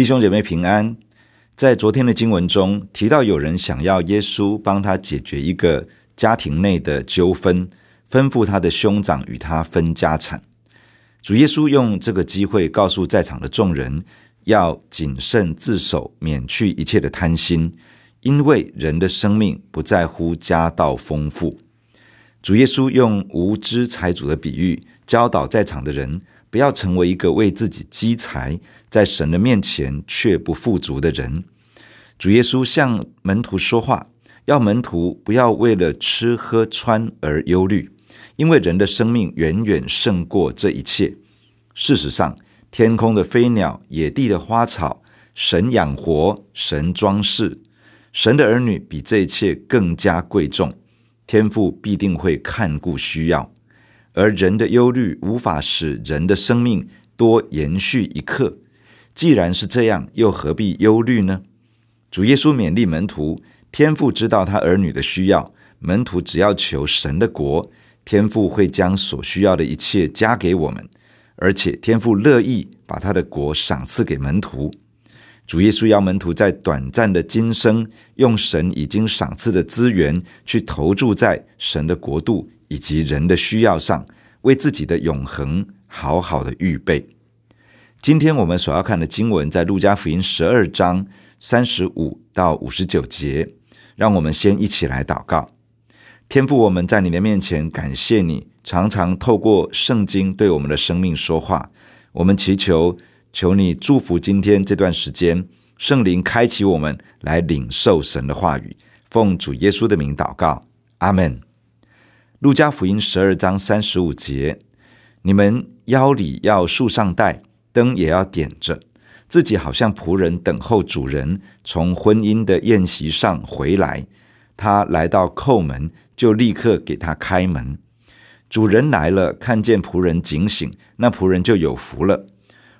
弟兄姐妹平安。在昨天的经文中提到，有人想要耶稣帮他解决一个家庭内的纠纷，吩咐他的兄长与他分家产。主耶稣用这个机会告诉在场的众人，要谨慎自守，免去一切的贪心，因为人的生命不在乎家道丰富。主耶稣用无知财主的比喻，教导在场的人，不要成为一个为自己积财，在神的面前却不富足的人。主耶稣向门徒说话，要门徒不要为了吃喝穿而忧虑，因为人的生命远远胜过这一切。事实上，天空的飞鸟、野地的花草，神养活，神装饰，神的儿女比这一切更加贵重。天父必定会看顾需要。而人的忧虑无法使人的生命多延续一刻。既然是这样，又何必忧虑呢？主耶稣勉励门徒：天父知道他儿女的需要，门徒只要求神的国，天父会将所需要的一切加给我们。而且天父乐意把他的国赏赐给门徒。主耶稣要门徒在短暂的今生，用神已经赏赐的资源去投注在神的国度。以及人的需要上，为自己的永恒好好的预备。今天我们所要看的经文在路加福音十二章三十五到五十九节。让我们先一起来祷告。天父，我们在你的面前感谢你，常常透过圣经对我们的生命说话。我们祈求，求你祝福今天这段时间，圣灵开启我们来领受神的话语。奉主耶稣的名祷告，阿门。路加福音十二章三十五节：你们腰里要束上带，灯也要点着，自己好像仆人等候主人从婚姻的宴席上回来。他来到叩门，就立刻给他开门。主人来了，看见仆人警醒，那仆人就有福了。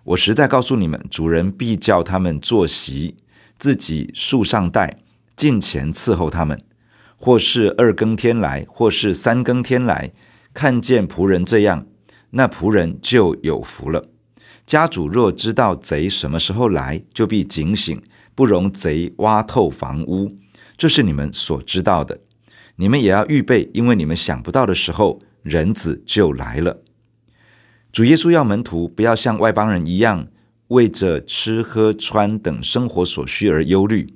我实在告诉你们，主人必叫他们坐席，自己束上带，近前伺候他们。或是二更天来，或是三更天来，看见仆人这样，那仆人就有福了。家主若知道贼什么时候来，就必警醒，不容贼挖透房屋。这是你们所知道的，你们也要预备，因为你们想不到的时候，人子就来了。主耶稣要门徒不要像外邦人一样，为着吃喝穿等生活所需而忧虑，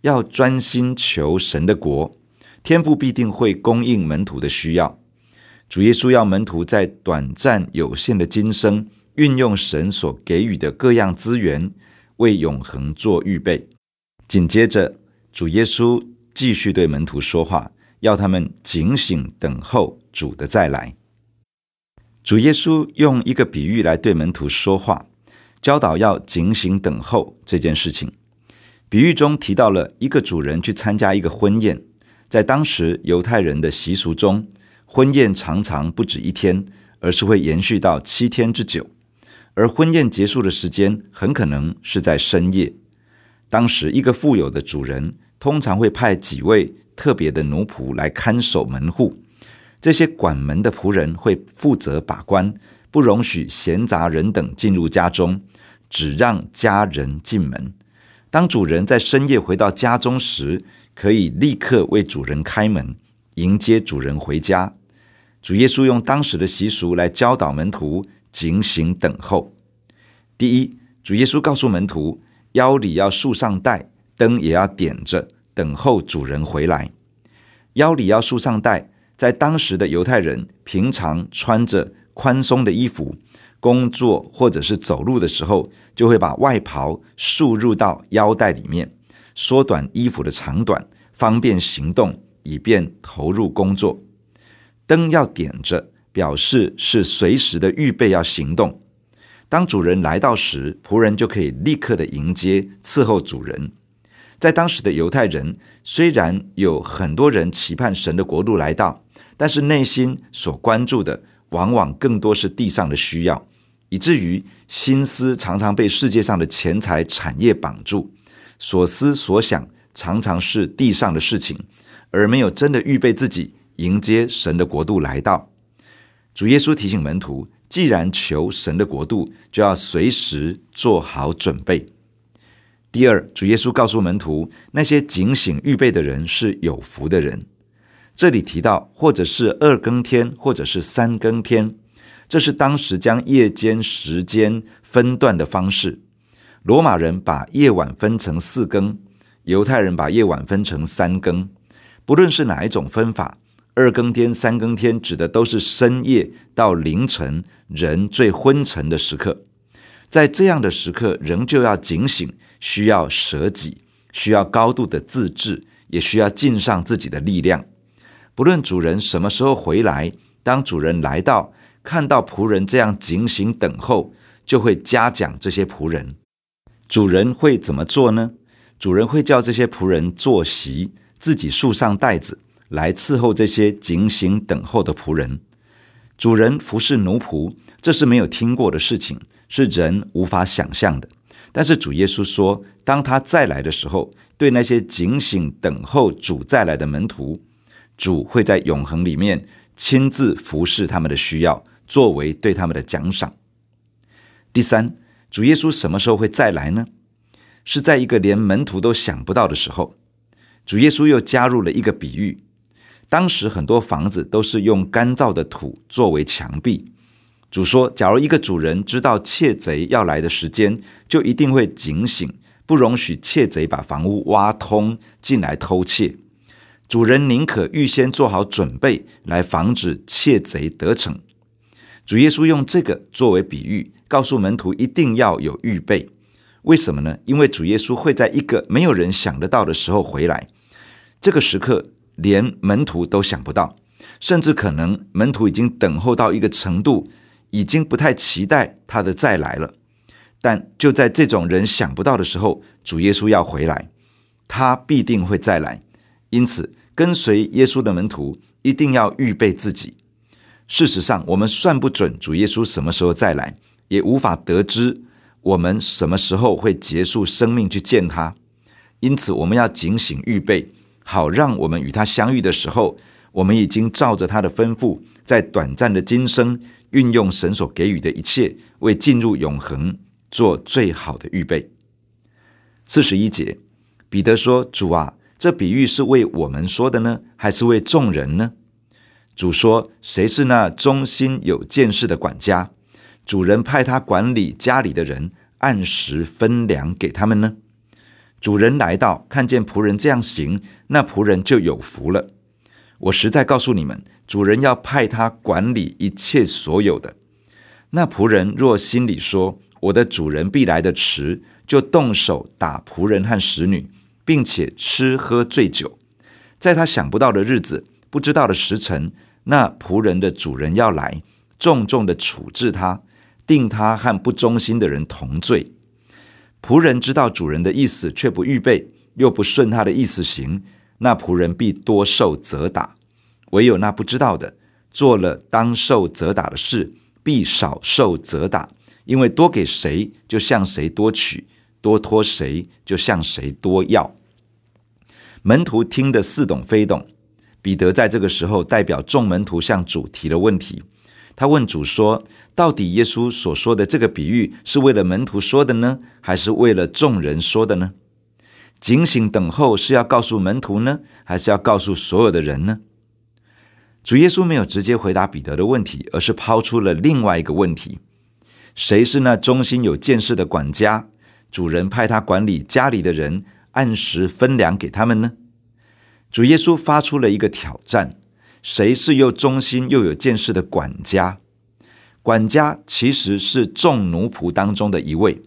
要专心求神的国。天父必定会供应门徒的需要。主耶稣要门徒在短暂有限的今生，运用神所给予的各样资源，为永恒做预备。紧接着，主耶稣继续对门徒说话，要他们警醒等候主的再来。主耶稣用一个比喻来对门徒说话，教导要警醒等候这件事情。比喻中提到了一个主人去参加一个婚宴。在当时犹太人的习俗中，婚宴常常不止一天，而是会延续到七天之久。而婚宴结束的时间很可能是在深夜。当时，一个富有的主人通常会派几位特别的奴仆来看守门户。这些管门的仆人会负责把关，不容许闲杂人等进入家中，只让家人进门。当主人在深夜回到家中时，可以立刻为主人开门，迎接主人回家。主耶稣用当时的习俗来教导门徒警醒等候。第一，主耶稣告诉门徒，腰里要束上带，灯也要点着，等候主人回来。腰里要束上带，在当时的犹太人平常穿着宽松的衣服，工作或者是走路的时候，就会把外袍束入到腰带里面。缩短衣服的长短，方便行动，以便投入工作。灯要点着，表示是随时的预备要行动。当主人来到时，仆人就可以立刻的迎接伺候主人。在当时的犹太人，虽然有很多人期盼神的国度来到，但是内心所关注的往往更多是地上的需要，以至于心思常常被世界上的钱财产业绑住。所思所想常常是地上的事情，而没有真的预备自己迎接神的国度来到。主耶稣提醒门徒，既然求神的国度，就要随时做好准备。第二，主耶稣告诉门徒，那些警醒预备的人是有福的人。这里提到，或者是二更天，或者是三更天，这是当时将夜间时间分段的方式。罗马人把夜晚分成四更，犹太人把夜晚分成三更。不论是哪一种分法，二更天、三更天指的都是深夜到凌晨人最昏沉的时刻。在这样的时刻，仍旧要警醒，需要舍己，需要高度的自制，也需要尽上自己的力量。不论主人什么时候回来，当主人来到，看到仆人这样警醒等候，就会嘉奖这些仆人。主人会怎么做呢？主人会叫这些仆人坐席，自己束上带子，来伺候这些警醒等候的仆人。主人服侍奴仆，这是没有听过的事情，是人无法想象的。但是主耶稣说，当他再来的时候，对那些警醒等候主再来的门徒。主会在永恒里面亲自服侍他们的需要，作为对他们的奖赏。第三，主耶稣什么时候会再来呢？是在一个连门徒都想不到的时候。主耶稣又加入了一个比喻。当时很多房子都是用干燥的土作为墙壁。主说，假如一个主人知道窃贼要来的时间，就一定会警醒，不容许窃贼把房屋挖通进来偷窃。主人宁可预先做好准备，来防止窃贼得逞。主耶稣用这个作为比喻，告诉门徒一定要有预备。为什么呢？因为主耶稣会在一个没有人想得到的时候回来。这个时刻连门徒都想不到，甚至可能门徒已经等候到一个程度，已经不太期待他的再来了。但就在这种人想不到的时候，主耶稣要回来，他必定会再来。因此，跟随耶稣的门徒一定要预备自己。事实上，我们算不准主耶稣什么时候再来，也无法得知我们什么时候会结束生命去见他。因此，我们要警醒预备，好让我们与他相遇的时候，我们已经照着他的吩咐，在短暂的今生运用神所给予的一切，为进入永恒做最好的预备。四十一节，彼得说：“主啊。”这比喻是为我们说的呢，还是为众人呢？主说：“谁是那忠心有见识的管家？主人派他管理家里的人，按时分粮给他们呢？主人来到，看见仆人这样行，那仆人就有福了。我实在告诉你们，主人要派他管理一切所有的。那仆人若心里说：我的主人必来的迟，就动手打仆人和使女。”并且吃喝醉酒，在他想不到的日子、不知道的时辰，那仆人的主人要来，重重的处置他，定他和不忠心的人同罪。仆人知道主人的意思，却不预备，又不顺他的意思行，那仆人必多受责打；唯有那不知道的，做了当受责打的事，必少受责打，因为多给谁，就向谁多取；多托谁，就向谁多要。门徒听得似懂非懂，彼得在这个时候代表众门徒向主提了问题。他问主说：“到底耶稣所说的这个比喻是为了门徒说的呢，还是为了众人说的呢？警醒等候是要告诉门徒呢，还是要告诉所有的人呢？”主耶稣没有直接回答彼得的问题，而是抛出了另外一个问题：“谁是那忠心有见识的管家？主人派他管理家里的人。”按时分粮给他们呢？主耶稣发出了一个挑战：谁是又忠心又有见识的管家？管家其实是众奴仆当中的一位，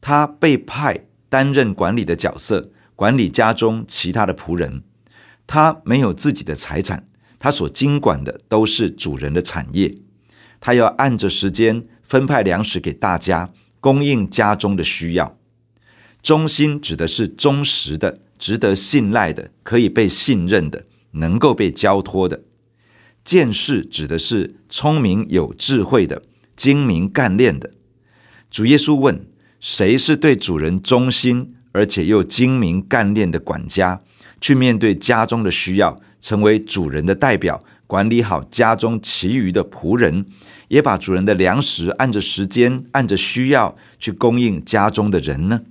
他被派担任管理的角色，管理家中其他的仆人。他没有自己的财产，他所经管的都是主人的产业。他要按着时间分派粮食给大家，供应家中的需要。忠心指的是忠实的、值得信赖的、可以被信任的、能够被交托的；见识指的是聪明有智慧的、精明干练的。主耶稣问：谁是对主人忠心而且又精明干练的管家，去面对家中的需要，成为主人的代表，管理好家中其余的仆人，也把主人的粮食按着时间、按着需要去供应家中的人呢？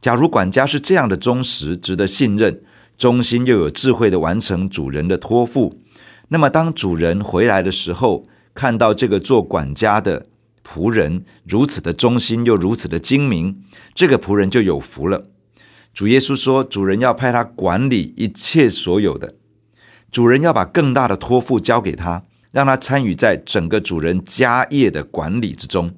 假如管家是这样的忠实、值得信任、忠心又有智慧的完成主人的托付，那么当主人回来的时候，看到这个做管家的仆人如此的忠心又如此的精明，这个仆人就有福了。主耶稣说，主人要派他管理一切所有的，主人要把更大的托付交给他，让他参与在整个主人家业的管理之中。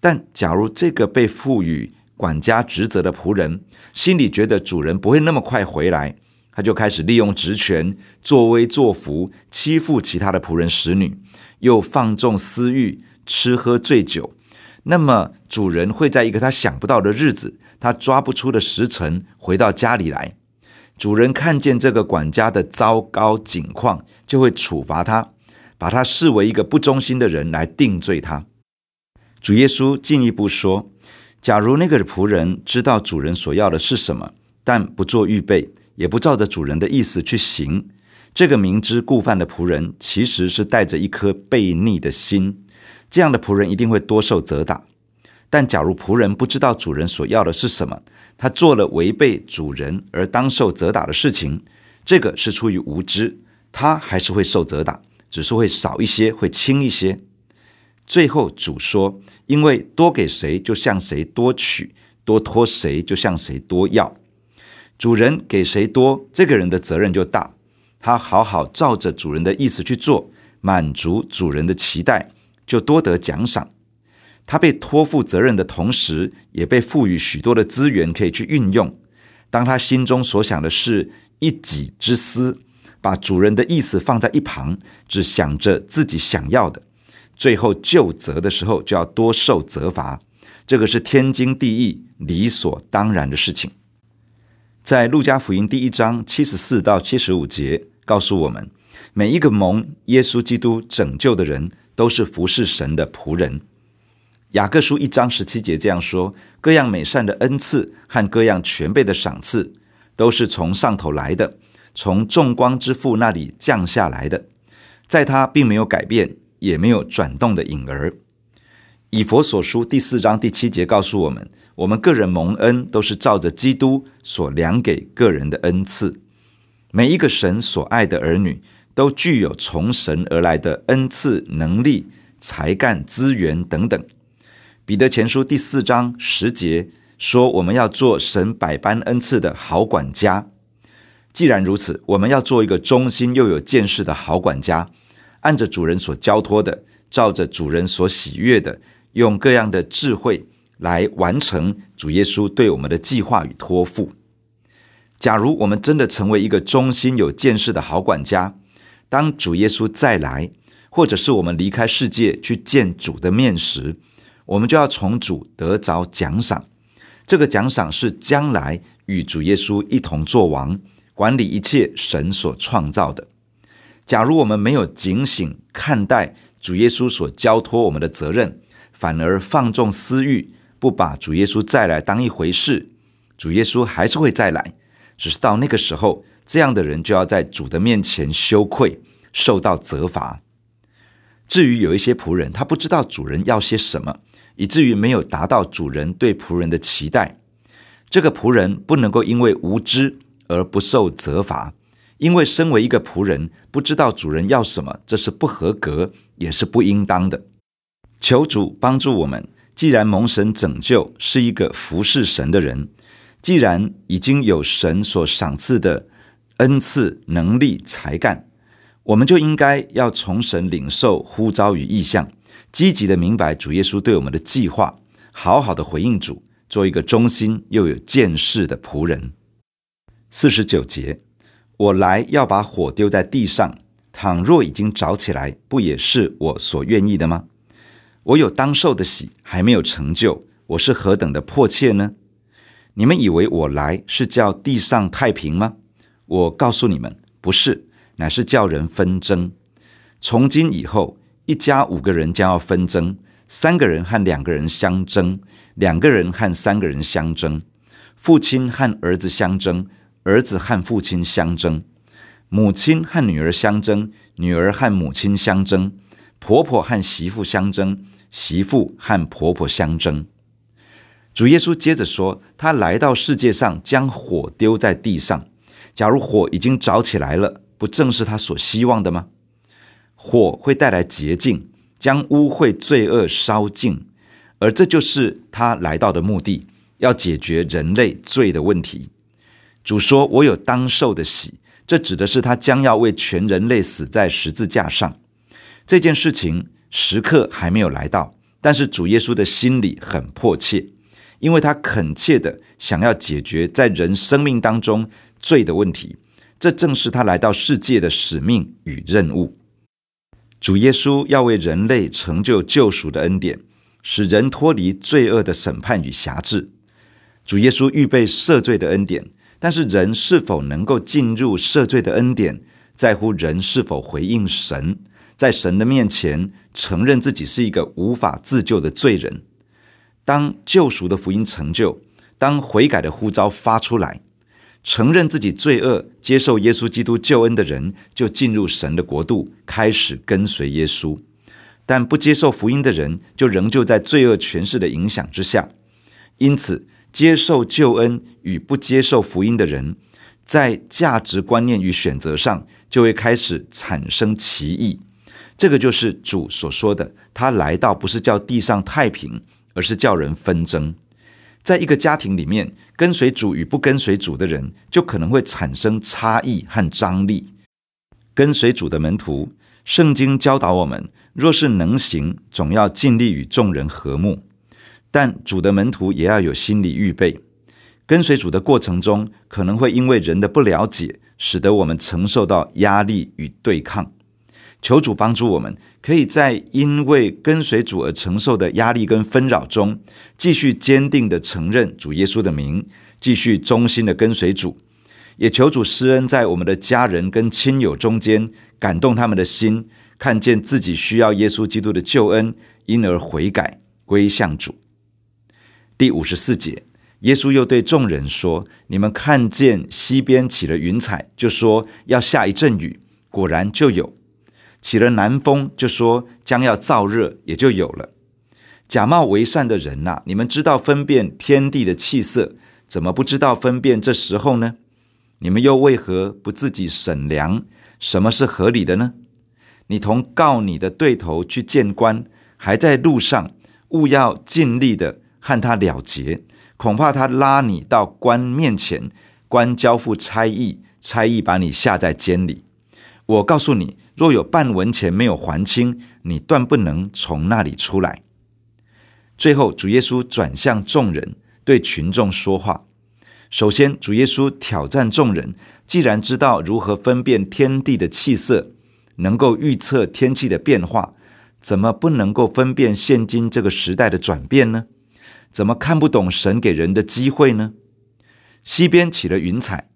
但假如这个被赋予管家职责的仆人心里觉得主人不会那么快回来，他就开始利用职权作威作福，欺负其他的仆人使女，又放纵私欲，吃喝醉酒。那么主人会在一个他想不到的日子，他抓不出的时辰回到家里来。主人看见这个管家的糟糕境况，就会处罚他，把他视为一个不忠心的人来定罪他。主耶稣进一步说：假如那个仆人知道主人所要的是什么，但不做预备，也不照着主人的意思去行，这个明知故犯的仆人，其实是带着一颗悖逆的心。这样的仆人一定会多受责打，但假如仆人不知道主人所要的是什么，他做了违背主人而当受责打的事情，这个是出于无知，他还是会受责打，只是会少一些，会轻一些。最后主说：“因为多给谁，就向谁多取；多托谁，就向谁多要。主人给谁多，这个人的责任就大。他好好照着主人的意思去做，满足主人的期待。”就多得奖赏。他被托付责任的同时，也被赋予许多的资源可以去运用。当他心中所想的是一己之私，把主人的意思放在一旁，只想着自己想要的，最后究责的时候就要多受责罚。这个是天经地义、理所当然的事情。在路加福音第一章七十四到七十五节，告诉我们，每一个蒙耶稣基督拯救的人，都是服侍神的仆人。雅各书一章十七节这样说：各样美善的恩赐和各样全备的赏赐，都是从上头来的，从众光之父那里降下来的，在他并没有改变，也没有转动的影儿。以佛所书第四章第七节告诉我们：我们个人蒙恩，都是照着基督所量给个人的恩赐。每一个神所爱的儿女。都具有从神而来的恩赐、能力、才干、资源等等。彼得前书第四章十节说：“我们要做神百般恩赐的好管家。”既然如此，我们要做一个忠心又有见识的好管家，按着主人所交托的，照着主人所喜悦的，用各样的智慧来完成主耶稣对我们的计划与托付。假如我们真的成为一个忠心有见识的好管家，当主耶稣再来，或者是我们离开世界去见主的面时，我们就要从主得着奖赏。这个奖赏是将来与主耶稣一同作王，管理一切神所创造的。假如我们没有警醒看待主耶稣所交托我们的责任，反而放纵私欲，不把主耶稣再来当一回事，主耶稣还是会再来，只是到那个时候。这样的人就要在主的面前羞愧，受到责罚。至于有一些仆人，他不知道主人要些什么，以至于没有达到主人对仆人的期待。这个仆人不能够因为无知而不受责罚，因为身为一个仆人，不知道主人要什么，这是不合格，也是不应当的。求主帮助我们，既然蒙神拯救，是一个服侍神的人，既然已经有神所赏赐的。恩赐、能力、才干，我们就应该要从神领受呼召与意向，积极的明白主耶稣对我们的计划，好好的回应主，做一个忠心又有见识的仆人。四十九节，我来要把火丢在地上，倘若已经着起来，不也是我所愿意的吗？我有当受的喜，还没有成就，我是何等的迫切呢？你们以为我来是叫地上太平吗？我告诉你们，不是，乃是叫人纷争。从今以后，一家五个人将要纷争，三个人和两个人相争，两个人和三个人相争，父亲和儿子相争，儿子和父亲相争，母亲和女儿相争，女儿和母亲相争，婆婆和媳妇相争，媳妇和婆婆相争。主耶稣接着说：“他来到世界上，将火丢在地上。假如火已经着起来了，不正是他所希望的吗？火会带来洁净，将污秽罪恶烧尽，而这就是他来到的目的，要解决人类罪的问题。主说：‘我有当受的喜’，这指的是他将要为全人类死在十字架上。这件事情时刻还没有来到，但是主耶稣的心里很迫切。”因为他恳切的想要解决在人生命当中罪的问题，这正是他来到世界的使命与任务。主耶稣要为人类成就救赎的恩典，使人脱离罪恶的审判与辖制。主耶稣预备赦罪的恩典，但是人是否能够进入赦罪的恩典，在乎人是否回应神，在神的面前承认自己是一个无法自救的罪人。当救赎的福音成就，当悔改的呼召发出来，承认自己罪恶，接受耶稣基督救恩的人，就进入神的国度，开始跟随耶稣。但不接受福音的人，就仍旧在罪恶权势的影响之下。因此，接受救恩与不接受福音的人，在价值观念与选择上，就会开始产生歧义。这个就是主所说的，他来到不是叫地上太平。而是叫人纷争，在一个家庭里面，跟随主与不跟随主的人，就可能会产生差异和张力。跟随主的门徒，圣经教导我们，若是能行，总要尽力与众人和睦。但主的门徒也要有心理预备，跟随主的过程中，可能会因为人的不了解，使得我们承受到压力与对抗。求主帮助我们，可以在因为跟随主而承受的压力跟纷扰中，继续坚定地承认主耶稣的名，继续忠心的跟随主。也求主施恩在我们的家人跟亲友中间，感动他们的心，看见自己需要耶稣基督的救恩，因而悔改归向主。第五十四节，耶稣又对众人说：“你们看见西边起了云彩，就说要下一阵雨，果然就有。”起了南风，就说将要燥热，也就有了。假冒为善的人呐、你们知道分辨天地的气色，怎么不知道分辨这时候呢？你们又为何不自己审量什么是合理的呢？你同告你的对头去见官，还在路上，务要尽力的和他了结，恐怕他拉你到官面前，官交付差役，差役把你下在监里。我告诉你。若有半文钱没有还清，你断不能从那里出来。最后，主耶稣转向众人，对群众说话。首先，主耶稣挑战众人：既然知道如何分辨天地的气色，能够预测天气的变化，怎么不能够分辨现今这个时代的转变呢？怎么看不懂神给人的机会呢？西边起了云彩，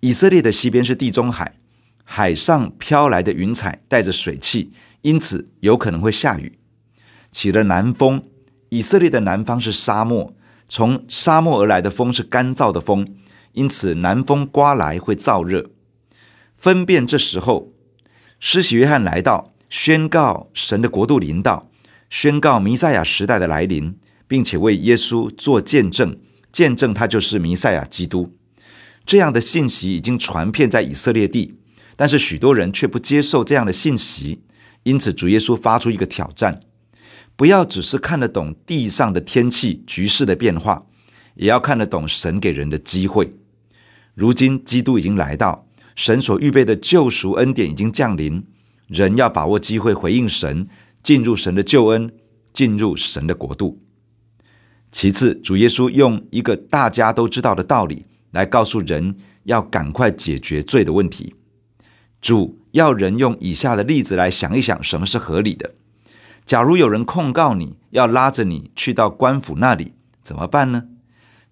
以色列的西边是地中海。海上飘来的云彩带着水汽，因此有可能会下雨。起了南风，以色列的南方是沙漠，从沙漠而来的风是干燥的风，因此南风刮来会燥热。分辨这时候，施洗约翰来到，宣告神的国度临到，宣告弥赛亚时代的来临，并且为耶稣做见证，见证他就是弥赛亚基督。这样的信息已经传遍在以色列地。但是许多人却不接受这样的信息，因此主耶稣发出一个挑战：不要只是看得懂地上的天气局势的变化，也要看得懂神给人的机会。如今基督已经来到，神所预备的救赎恩典已经降临，人要把握机会回应神，进入神的救恩，进入神的国度。其次，主耶稣用一个大家都知道的道理来告诉人，要赶快解决罪的问题。主要人用以下的例子来想一想，什么是合理的。假如有人控告你，要拉着你去到官府那里，怎么办呢？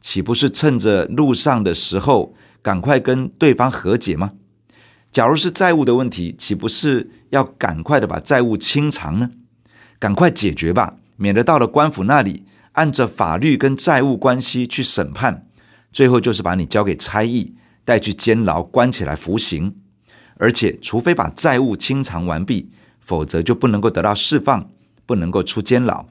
岂不是趁着路上的时候，赶快跟对方和解吗？假如是债务的问题，岂不是要赶快的把债务清偿呢？赶快解决吧，免得到了官府那里，按着法律跟债务关系去审判，最后就是把你交给差役，带去监牢关起来服刑。而且，除非把债务清偿完毕，否则就不能够得到释放，不能够出监牢。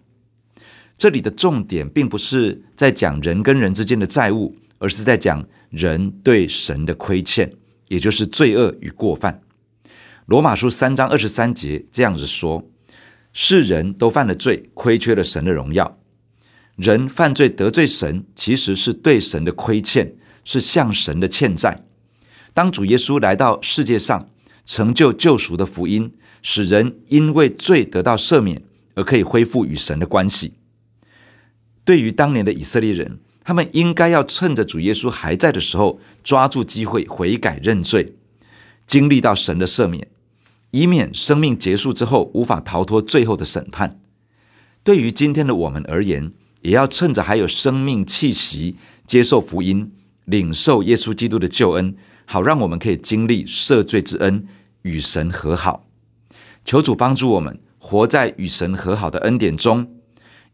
这里的重点并不是在讲人跟人之间的债务，而是在讲人对神的亏欠，也就是罪恶与过犯。罗马书三章二十三节这样子说：“世人都犯了罪，亏缺了神的荣耀。人犯罪得罪神，其实是对神的亏欠，是向神的欠债。当主耶稣来到世界上，成就救赎的福音，使人因为罪得到赦免，而可以恢复与神的关系。”对于当年的以色列人，他们应该要趁着主耶稣还在的时候，抓住机会悔改认罪，经历到神的赦免，以免生命结束之后无法逃脱最后的审判。对于今天的我们而言，也要趁着还有生命气息，接受福音，领受耶稣基督的救恩，好让我们可以经历赦罪之恩，与神和好。求主帮助我们活在与神和好的恩典中。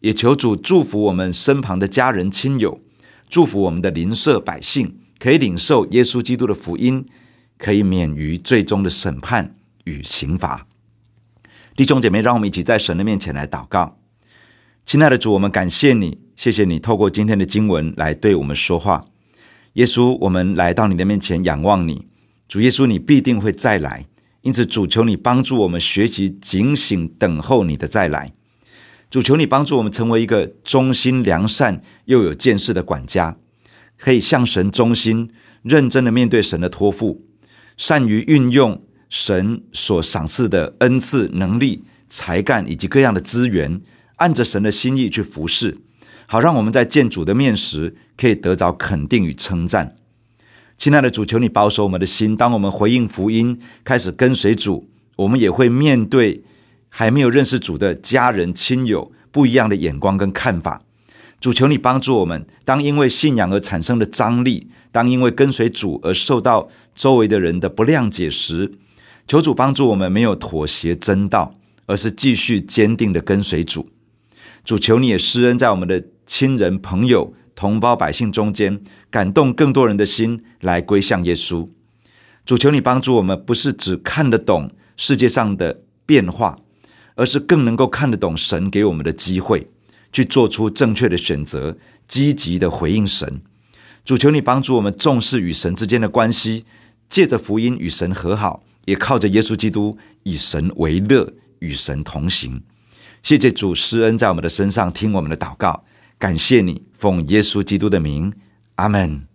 也求主祝福我们身旁的家人亲友，祝福我们的邻舍百姓，可以领受耶稣基督的福音，可以免于最终的审判与刑罚。弟兄姐妹，让我们一起在神的面前来祷告。亲爱的主，我们感谢你，谢谢你透过今天的经文来对我们说话。耶稣，我们来到你的面前仰望你。主耶稣，你必定会再来，因此主求你帮助我们学习警醒等候你的再来。主求你帮助我们成为一个忠心良善又有见识的管家，可以向神忠心、认真的面对神的托付，善于运用神所赏赐的恩赐、能力、才干以及各样的资源，按着神的心意去服侍，好让我们在见主的面时可以得着肯定与称赞。亲爱的主，求你保守我们的心，当我们回应福音，开始跟随主，我们也会面对。还没有认识主的家人亲友，不一样的眼光跟看法，主求你帮助我们。当因为信仰而产生的张力，当因为跟随主而受到周围的人的不谅解时，求主帮助我们没有妥协真道，而是继续坚定的跟随主。主求你也施恩在我们的亲人、朋友、同胞、百姓中间，感动更多人的心来归向耶稣。主求你帮助我们，不是只看得懂世界上的变化。而是更能够看得懂神给我们的机会，去做出正确的选择，积极的回应神。主求你帮助我们重视与神之间的关系，借着福音与神和好，也靠着耶稣基督以神为乐，与神同行。谢谢主施恩在我们的身上，听我们的祷告，感谢你，奉耶稣基督的名，阿门。